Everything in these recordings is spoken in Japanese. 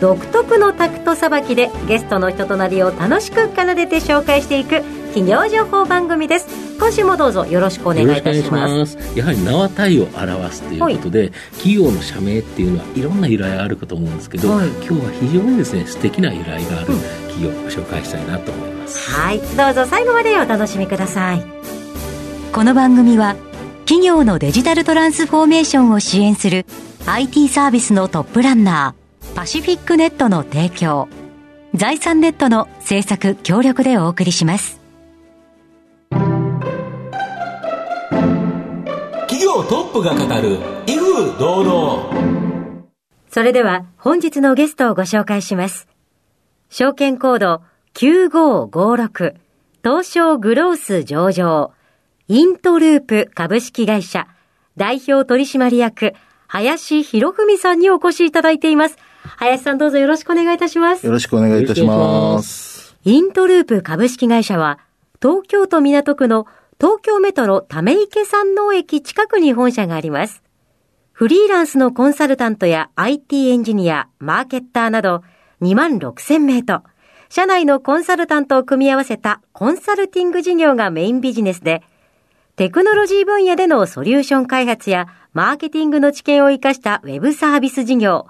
独特のタクトさばきでゲストの人となりを楽しく奏でて紹介していく企業情報番組です。今週もどうぞよろしくお願いいたします。やはり名は体を表すということで、はい、企業の社名っていうのはいろんな由来あるかと思うんですけど、はい、今日は非常にですね素敵な由来がある企業をご紹介したいなと思います、うん、はい。どうぞ最後までお楽しみください。この番組は企業のデジタルトランスフォーメーションを支援する IT サービスのトップランナーパシフィックネットの提供。財産ネットの制作協力でお送りします。企業トップが語る威風堂々。それでは本日のゲストをご紹介します。証券コード9556東証グロース上場。イントループ株式会社代表取締役林博文さんにお越しいただいています。林さんどうぞよろしくお願いいたします。よろしくお願いいたします。イントループ株式会社は東京都港区の東京メトロため池山王駅近くに本社があります。フリーランスのコンサルタントや IT エンジニア、マーケッターなど2万6千名と、社内のコンサルタントを組み合わせたコンサルティング事業がメインビジネスで、テクノロジー分野でのソリューション開発やマーケティングの知見を活かしたウェブサービス事業、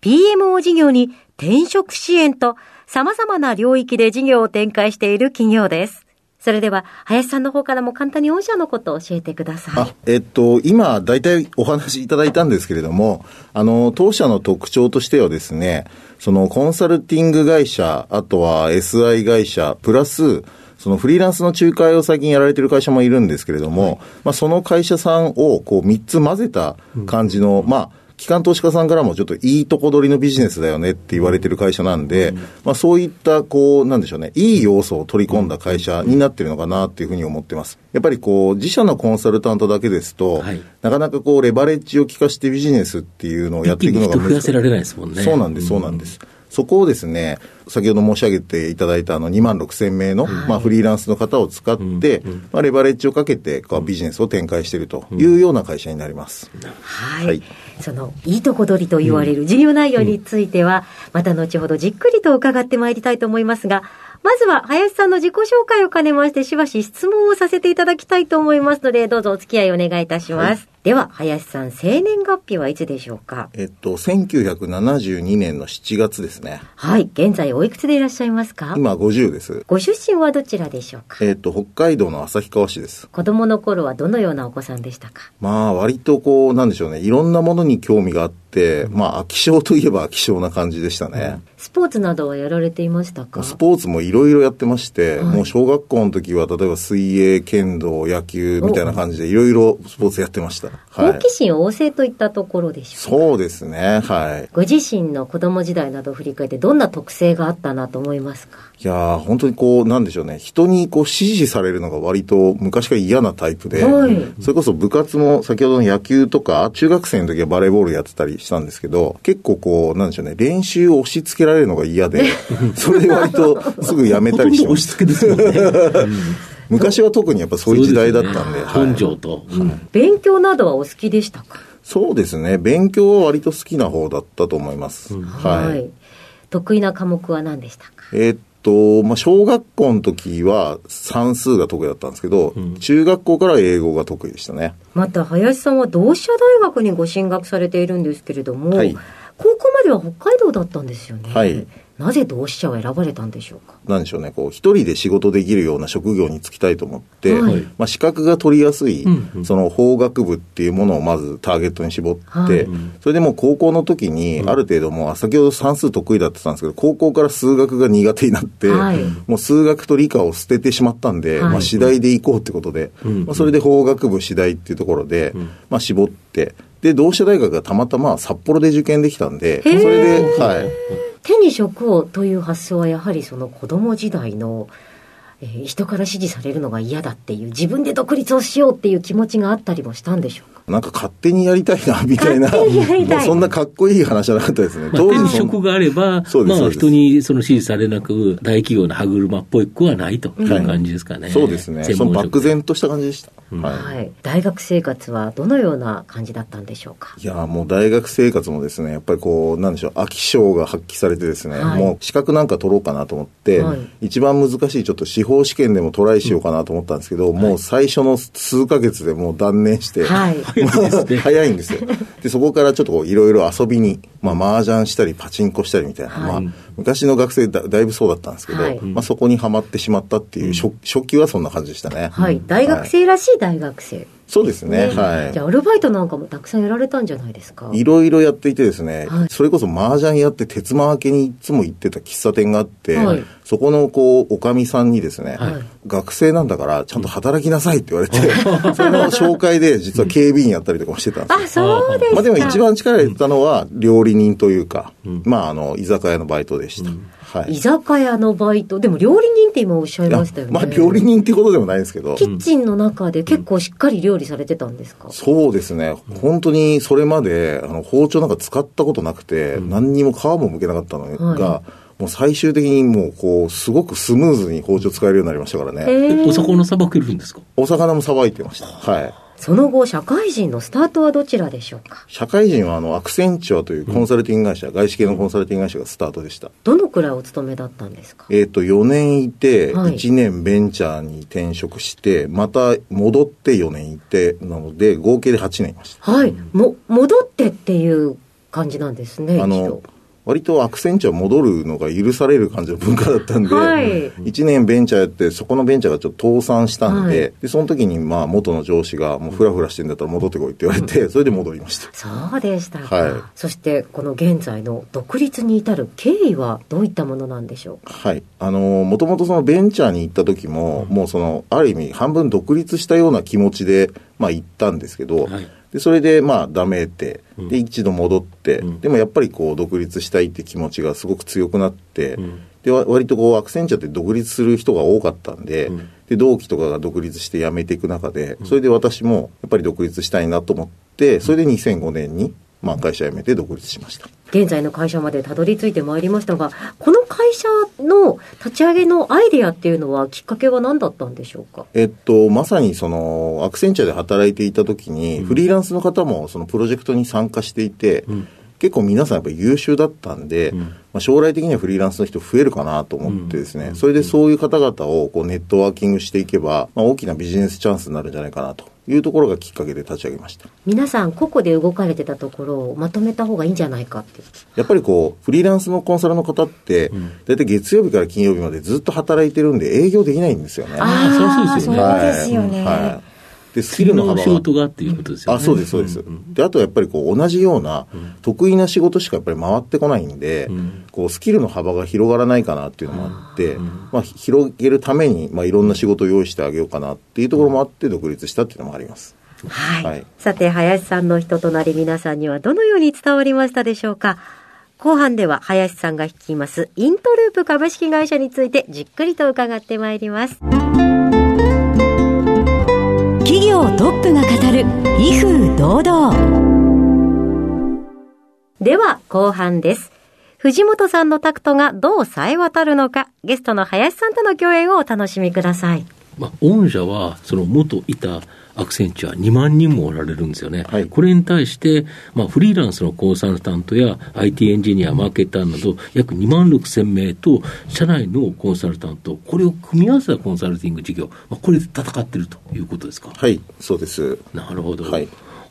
PMO 事業に転職支援と様々な領域で事業を展開している企業です。それでは、林さんの方からも簡単に御社のことを教えてください。えっと、今、大体お話しいただいたんですけれども、あの、当社の特徴としてはですね、そのコンサルティング会社、あとは SI 会社、プラス、そのフリーランスの仲介を最近やられてる会社もいるんですけれども、はい、まあ、その会社さんをこう3つ混ぜた感じの、うん、まあ、機関投資家さんからもちょっといいとこ取りのビジネスだよねって言われてる会社なんで、うん、まあそういった、こう、なんでしょうね、いい要素を取り込んだ会社になってるのかなっていうふうに思ってます。やっぱりこう、自社のコンサルタントだけですと、はい、なかなかこう、レバレッジを効かしてビジネスっていうのをやっていくのが難しい。増やせられないですもんね。そうなんです、そうなんです。うんそこをですね、先ほど申し上げていただいたあの2万6千名の、はい、まあ、フリーランスの方を使って、うんうん、まあ、レバレッジをかけてこうビジネスを展開しているというような会社になります。うん、はい、はい、そのいいとこ取りと言われる事業内容については、また後ほどじっくりと伺ってまいりたいと思いますが、まずは林さんの自己紹介を兼ねまして、しばし質問をさせていただきたいと思いますので、どうぞお付き合いお願いいたします。はい、では、林さん、生年月日はいつでしょうか？えっと、1972年の7月ですね。はい。現在おいくつでいらっしゃいますか？今、50です。ご出身はどちらでしょうか？えっと、北海道の旭川市です。子供の頃はどのようなお子さんでしたか？まあ、割とこう、なんでしょうね。いろんなものに興味があって、まあ、気象といえば気象な感じでしたね。うんスポーツなどはやられていましたか？スポーツもいろいろやってまして、はい、もう小学校の時は例えば水泳、剣道、野球みたいな感じでいろいろスポーツやってました。好奇心旺盛といったところでしょうそうですね。はい。ご自身の子供時代などを振り返ってどんな特性があったなと思いますか？いや本当にこう、なんでしょうね。人にこう支持されるのが割と昔から嫌なタイプで、はい、それこそ部活も先ほどの野球とか、中学生の時はバレーボールやってたりしたんですけど、結構こう、なんでしょうね。練習を押し付けられるのが嫌で、それで割とすぐやめたりしてました。昔は特にやっぱそういう時代だったんで。根性と、勉強などはお好きでしたか？そうですね。勉強は割と好きな方だったと思います。うん、はい。得意な科目は何でしたか？えー、っと、まあ、小学校の時は算数が得意だったんですけど、うん、中学校から英語が得意でしたね。また、林さんは同志社大学にご進学されているんですけれども、はい、高校までは北海道だったんですよね。はい。なぜ同志社を選ばれたんでしょうか？なんでしょうね、こう、一人で仕事できるような職業に就きたいと思って、はい、まあ、資格が取りやすい、うんうん、その法学部っていうものをまずターゲットに絞って、はい、それでもう高校の時に、ある程度もう、先ほど算数得意だってたんですけど、高校から数学が苦手になって、はい、もう数学と理科を捨ててしまったんで、まあ、次第で行こうってことで、まあ、それで法学部次第っていうところで、まあ、絞って、で、同志社大学がたまたま札幌で受験できたんで、それで、はい。手に職をという発想はやはりその子供時代の、えー、人から支持されるのが嫌だっていう自分で独立をしようっていう気持ちがあったりもしたんでしょうなんか勝手にやりたいな、みたいな。もうそんなかっこいい話じゃなかったですね。まあ、手に職があれば、まあ人にその支持されなく、大企業の歯車っぽくはないという感じですかね。はい、そうですね。その漠然とした感じでした。はい、大学生活はどのような感じだったんでしょうか？いやもう大学生活もですねやっぱりこうなんでしょう飽き性が発揮されてですね、はい、もう資格なんか取ろうかなと思って、はい、一番難しいちょっと司法試験でもトライしようかなと思ったんですけど、うん、もう最初の数か月でもう断念して、はい、早いんですよ。でそこからちょっといろいろ遊びにまあ麻雀したりパチンコしたりみたいな、まあ昔の学生だだいぶそうだったんですけど、はい、まあ、そこにはまってしまったっていう初,、初期はそんな感じでしたね。はい、大学生らしい大学生。そうですね。ね。はい。じゃあ、アルバイトなんかもたくさんやられたんじゃないですか？いろいろやっていてですね、はい、それこそ麻雀やって鉄間明けにいつも行ってた喫茶店があって、はい、そこのこう、おかみさんにですね、はい、学生なんだからちゃんと働きなさいって言われて、それの紹介で実は警備員やったりとかもしてたんですあ、そうですか。まあでも一番力入れたのは料理人というか、うん、まああの、居酒屋のバイトでした。うんはい、居酒屋のバイト、でも料理人って今おっしゃいましたよね。まあ料理人ってことでもないんですけど。キッチンの中で結構しっかり料理されてたんですか、うん、そうですね。本当にそれまであの包丁なんか使ったことなくて、うん、何にも皮も剥けなかったのが、はい、もう最終的にもうこう、すごくスムーズに包丁使えるようになりましたからね。お魚さばけるんですか？お魚もさばいてました。はい。その後、社会人のスタートはどちらでしょうか？社会人はあのアクセンチュアというコンサルティング会社、うん、外資系のコンサルティング会社がスタートでした。どのくらいお勤めだったんですか？えっ、と、4年いて、1年ベンチャーに転職して、また戻って4年いて、なので、合計で8年いました。はい。も、戻ってっていう感じなんですね。あの、割とアクセンチュア戻るのが許される感じの文化だったんで、はい、1年ベンチャーやって、そこのベンチャーがちょっと倒産したんで、はい、でその時にまあ元の上司が、もうふらふらしてんだったら戻ってこいって言われて、それで戻りました。そうでしたはい。そして、この現在の独立に至る経緯はどういったものなんでしょう？か。はい。あの、もともとそのベンチャーに行った時も、もうその、ある意味半分独立したような気持ちで、まあ行ったんですけど、はいでそれでまあダメって、で一度戻って、うん、でもやっぱりこう独立したいって気持ちがすごく強くなって、うん、で割とこうアクセンチャーって独立する人が多かったんでうん、で同期とかが独立して辞めていく中でそれで私もやっぱり独立したいなと思ってそれで2005年にまあ、会社辞めて独立しました。現在の会社までたどり着いてまいりましたがこの会社の立ち上げのアイデアっていうのはきっかけは何だったんでしょうか？えっとまさにそのアクセンチャーで働いていた時に、うん、フリーランスの方もそのプロジェクトに参加していて、うん。結構皆さんやっぱり優秀だったんで、うん、まあ、将来的にはフリーランスの人増えるかなと思ってですね、うん、それでそういう方々をこうネットワーキングしていけば、まあ、大きなビジネスチャンスになるんじゃないかなというところがきっかけで立ち上げました。皆さん個々で動かれてたところをまとめた方がいいんじゃないかって。やっぱりこうフリーランスのコンサルの方って大体、月曜日から金曜日までずっと働いてるんで営業できないんですよね。ああそうですよね、はい、はいで、スキルの幅仕事がっていうことですよね。あ、そうです、そうです。で、あとやっぱりこう、同じような、得意な仕事しかやっぱり回ってこないんで、こう、スキルの幅が広がらないかなっていうのもあって、まあ、広げるために、まあ、いろんな仕事を用意してあげようかなっていうところもあって、独立したっていうのもあります。はい、はい、さて、林さんの人となり皆さんにはどのように伝わりましたでしょうか？後半では林さんが率いますイントループ株式会社についてじっくりと伺ってまいります。企業トップが語る威風堂々。では後半です。藤本さんのタクトがどう冴え渡るのかゲストの林さんとの共演をお楽しみください。まあ、御社はその元いたアクセンチュア2万人もおられるんですよね。はい、これに対して、まあ、フリーランスのコンサルタントや IT エンジニア、マーケターなど約2万6千名と、社内のコンサルタント、これを組み合わせたコンサルティング事業、まあ、これで戦っているということですか？はい、そうです。なるほど。はい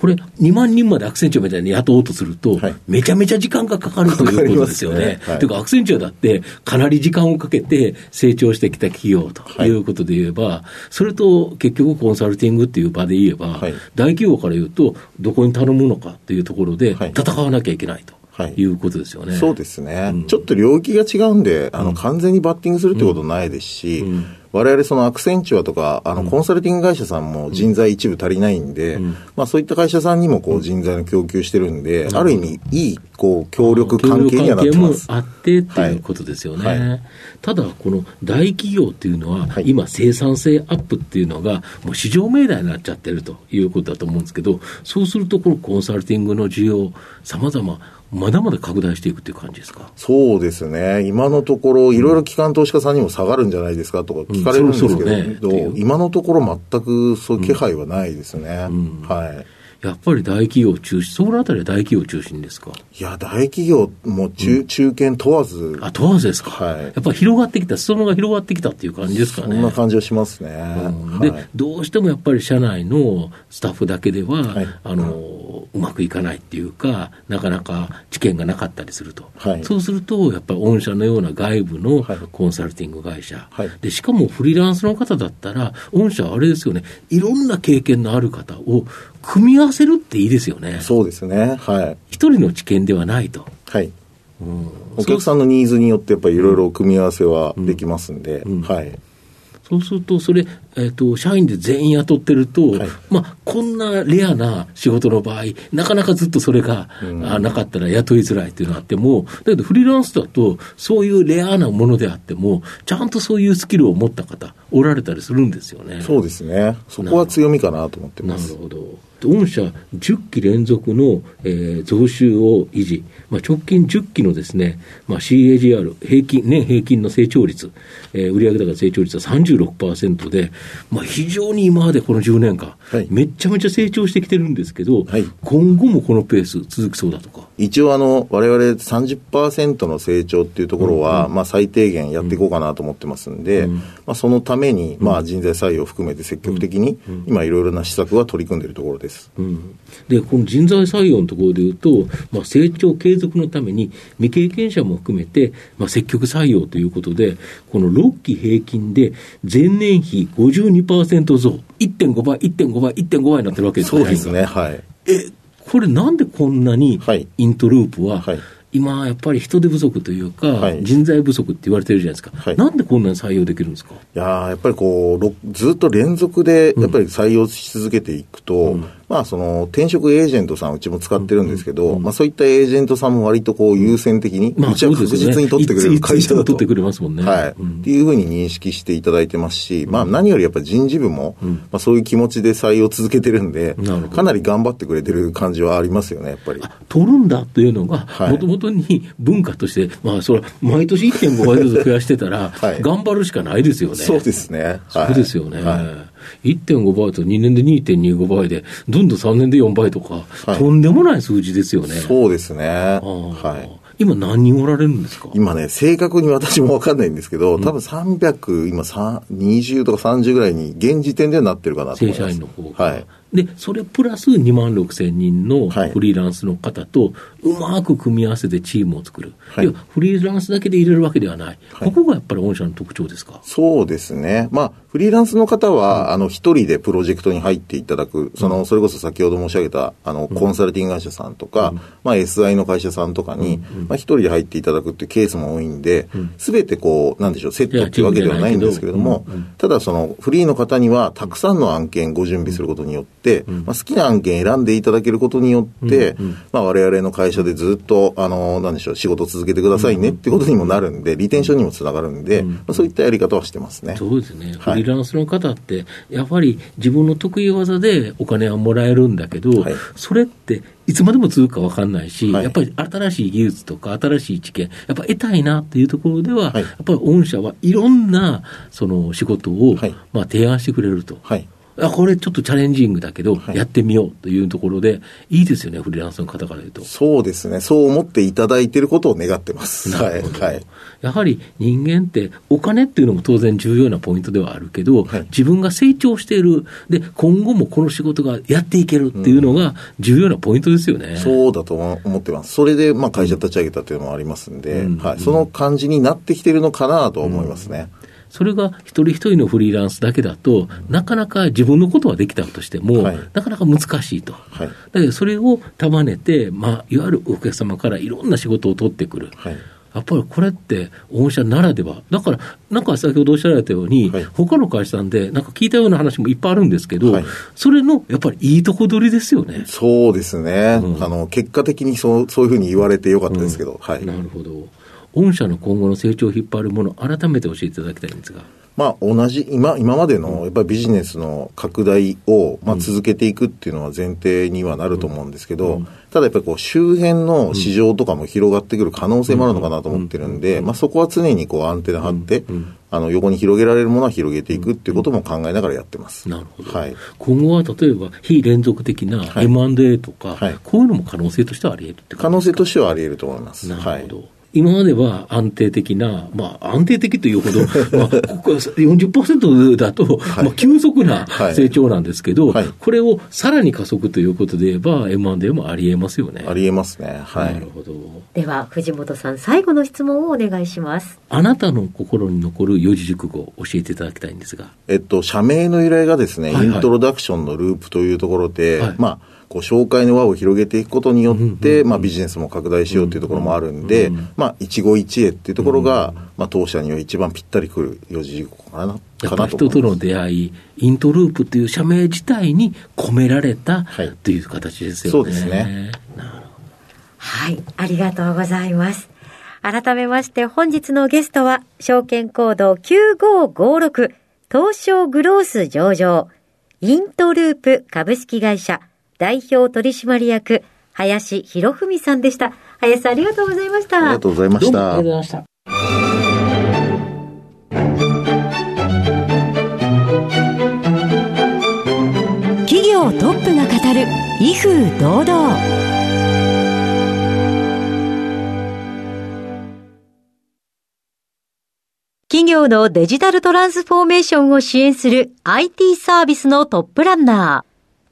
これ、2万人までアクセンチュアみたいに雇おうとすると、はい、めちゃめちゃ時間がかかるということですよね。ね。はい、というか、アクセンチュアだって、かなり時間をかけて成長してきた企業ということで言えば、はい、それと結局、コンサルティングっていう場で言えば、大企業から言うと、どこに頼むのかっていうところで、戦わなきゃいけないと。はい、いうことですよね。そうですね、うん、ちょっと領域が違うんで、あの、完全にバッティングするってことないですし、うん我々そのアクセンチュアとか、あの、コンサルティング会社さんも人材一部足りないんで、まあそういった会社さんにもこう人材の供給してるんで、ある意味いい、こう、協力関係にはなってます。もあってっていうことですよね。はい。はい、ただ、この大企業っていうのは、今生産性アップっていうのが、もう市場命題になっちゃってるということだと思うんですけど、そうするとこのコンサルティングの需要、さまざままだまだ拡大していくっていう感じですか？そうですね、今のところ、いろいろ機関投資家さんにも下がるんじゃないですかとか聞かれるんですけど、うんね、今のところ、全くそういう気配はないですね。はいやっぱり大企業中心、そのあたりは大企業中心ですか？いや、大企業も中,、中堅問わず。あ、問わずですか？はい。やっぱり広がってきた、裾野が広がってきたっていう感じですかね。そんな感じはしますね。うん、で、はい、どうしてもやっぱり社内のスタッフだけでは、はい、あの、うまくいかないっていうか、なかなか知見がなかったりすると。はい、そうすると、やっぱり御社のような外部のコンサルティング会社。はい、で、しかもフリーランスの方だったら、御社はあれですよね、いろんな経験のある方を組み合わせるっていいですよね。そうですね。はい。一人の知見ではないと。はい。うん、お客さんのニーズによってやっぱりいろいろ組み合わせはできますんで、うんうん、はい。そうすると、それ、えっ、ー、と、社員で全員雇ってると、はい、まあ、こんなレアな仕事の場合、なかなかずっとそれが、うん、あなかったら雇いづらいっていうのがあっても、だけどフリーランスだと、そういうレアなものであっても、ちゃんとそういうスキルを持った方、おられたりするんですよね。そうですね。そこは強みかなと思ってます。なるほど。御社10期連続の、えー、増収を維持、まあ、直近10期のですね、まあ、CAGR、平均、年平均の成長率、えー、売上高成長率は36%で、まあ、非常に今までこの10年間、はい、めちゃめちゃ成長してきてるんですけど、はい、今後もこのペース続きそうだとか。一応あの、われわれ30%の成長っていうところは、うんうん、まあ、最低限やっていこうかなと思ってますんで、うん、まあ、そのために、まあ、人材採用を含めて積極的に、今いろいろな施策は取り組んでいるところです。うん、で、この人材採用のところでいうと、まあ、成長継続のために、未経験者も含めて、まあ、積極採用ということで、この6期平均で前年比52%増、1.5倍、1.5倍、1.5倍になってるわけですね。そうですね、はい。え、これなんでこんなにイントループは、はい、今、やっぱり人手不足というか、はい、人材不足って言われてるじゃないですか、はい、なんでこんなに採用できるんですか？いややっぱりこう、ずっと連続でやっぱり採用し続けていくと、うん、まあ、その転職エージェントさん、うちも使ってるんですけど、うんうん、まあ、そういったエージェントさんも割とこう優先的に、まあ、うちは確実に取ってくれる会社だと。取ってくれますもんね。はい、うん、っていうふうに認識していただいてますし、まあ、何よりやっぱり人事部も、まあ、そういう気持ちで採用続けてるんで、かなり頑張ってくれてる感じはありますよね、やっぱり。取るんだというのが、もともとに文化として、まあ、それは毎年1.5倍ずつ増やしてたら、頑張るしかないですよね。そうですね。そうですよね。はい1.5倍と2年で2.25倍で、どんどん3年で4倍とか、はい、とんでもない数字ですよね。そうですね。はい。今何人おられるんですか？今ね、正確に私も分かんないんですけど、多分300、今20とか30ぐらいに現時点ではなってるかなと思います。正社員の方が。はい。で、それプラス2万6千人のフリーランスの方と、うまく組み合わせてチームを作る、はい、いやフリーランスだけで入れるわけではない、はい、ここがやっぱり御社の特徴ですか？そうですね、まあ、フリーランスの方は、あの一人でプロジェクトに入っていただく、そのそれこそ先ほど申し上げたあのコンサルティング会社さんとか、まあ、SI の会社さんとかに、まあ、一人で入っていただくっていうケースも多いんで、すべてこう、なんでしょう、セットっていうわけではないんですけれども、ただ、そのフリーの方には、たくさんの案件ご準備することによって、まあ、好きな案件選んでいただけることによって、まあ、我々の会社でずっと、あの、なんでしょう、仕事続けてくださいねってことにもなるんで、リテンションにもつながるんで、まあ、そういったやり方はしてますね。そうですね。フリーランスの方って、やっぱり自分の得意技でお金はもらえるんだけど、はい、それっていつまでも続くか分かんないし、はい、やっぱり新しい技術とか新しい知見、やっぱ得たいなっていうところでは、はい、やっぱり御社はいろんなその仕事を、まあ、提案してくれると。はいあこれちょっとチャレンジングだけど、やってみようというところで、いいですよね、フリーランスの方から言うと。そうですね、そう思っていただいていることを願ってます。なるほど。はい、やはり人間って、お金っていうのも当然重要なポイントではあるけど、はい、自分が成長している、で、今後もこの仕事がやっていけるっていうのが重要なポイントですよね。うん、そうだと思ってます。それで、まあ、会社立ち上げたというのもありますんで、うん、はい、その感じになってきてるのかなと思いますね。うんそれが一人一人のフリーランスだけだと、なかなか自分のことはできたとしても、はい、なかなか難しいと。はい、だけどそれを束ねて、まあ、いわゆるお客様からいろんな仕事を取ってくる。はい。やっぱりこれって御社ならでは、だから、なんか先ほどおっしゃられたように、はい、他の会社さんで、なんか聞いたような話もいっぱいあるんですけど、はい、それのやっぱりいいとこ取りですよね。そうですね、うん、あの結果的にそうそういうふうに言われてよかったですけど、うん、はい、なるほど。御社の今後の成長を引っ張るもの、改めて教えていただきたいんですが。まあ、同じ今今までのやっぱりビジネスの拡大を、まあ、続けていくっていうのは前提にはなると思うんですけど、ただやっぱりこう周辺の市場とかも広がってくる可能性もあるのかなと思ってるんで、まあ、そこは常にこうアンテナ張って、あの横に広げられるものは広げていくっていうことも考えながらやってます。なるほど。はい、今後は例えば非連続的な M&A とか、はい、こういうのも可能性としてはあり得るって可能性としてはあり得ると思います。なるほど。はい今までは安定的な、まあ、安定的というほど、まあ、ここ40%だと、はい、まあ、急速な成長なんですけど、はい、これをさらに加速ということで言えば、M&A もありえますよね。ありえますね。はい。なるほど。では、藤本さん、最後の質問をお願いします。あなたの心に残る四字熟語を教えていただきたいんですが。えっと、社名の由来がですね、はいはい、イントロダクションのループというところで、はい、まあ、こう紹介の輪を広げていくことによって、まあ、ビジネスも拡大しようというところもあるんで、まあ、一期一会っていうところが、まあ、当社には一番ぴったりくる四字熟語かな。やっぱ人との出会い、イントループという社名自体に込められた、はい、という形ですよね。そうですね。はい、ありがとうございます。改めまして本日のゲストは、証券コード9556東証グロース上場、イントループ株式会社代表取締役、林博文さんでした。林さんありがとうございました。ありがとうございました。ありがとうございました。企業トップが語る威風堂々企業のデジタルトランスフォーメーションを支援する IT サービスのトップランナー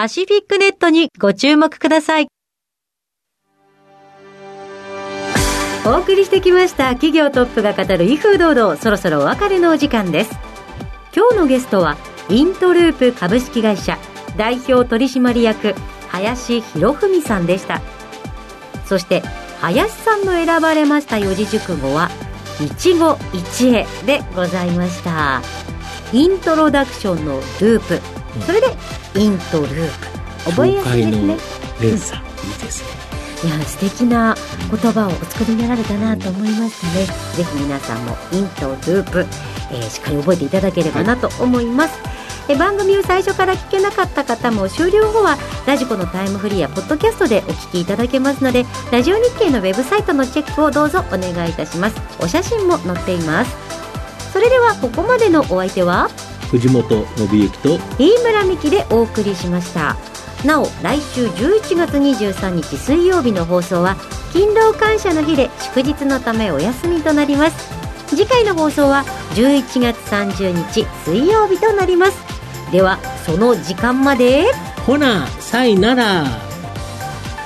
パシフィックネットにご注目ください。お送りしてきました。企業トップが語る威風堂々。そろそろお別れのお時間です。今日のゲストはイントループ株式会社。代表取締役林博文さんでした。そして林さんの選ばれました四字熟語は一期一会でございました。イントロダクションのループ。それでイントループ覚えやすいですね。連鎖、いいですね。いや素敵な言葉をお作りになられたなと思いましたね、ぜひ皆さんもイントループ、えー、しっかり覚えていただければなと思います、え番組を最初から聞けなかった方も終了後はラジコのタイムフリーやポッドキャストでお聞きいただけますのでラジオ日経のウェブサイトのチェックをどうぞお願いいたします。お写真も載っています。それではここまでのお相手は藤本信之と飯村美希でお送りしました。なお来週11月23日水曜日の放送は勤労感謝の日で祝日のためお休みとなります。次回の放送は11月30日水曜日となります。ではその時間まで。ほなさいなら。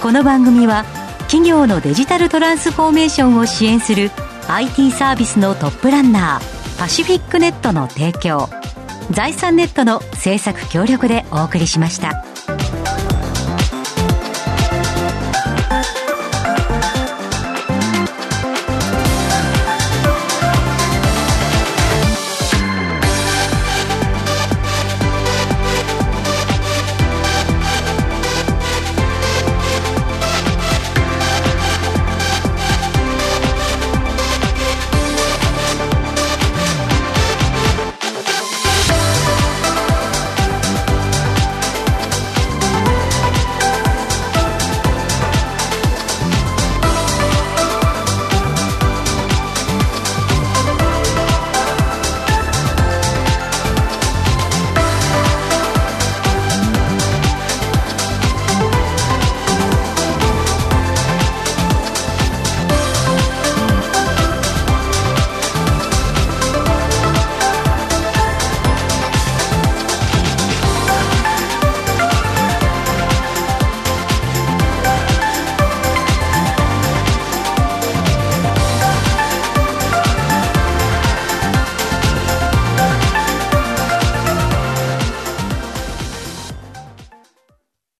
この番組は企業のデジタルトランスフォーメーションを支援する IT サービスのトップランナーパシフィックネットの提供財産ネットの制作協力でお送りしました。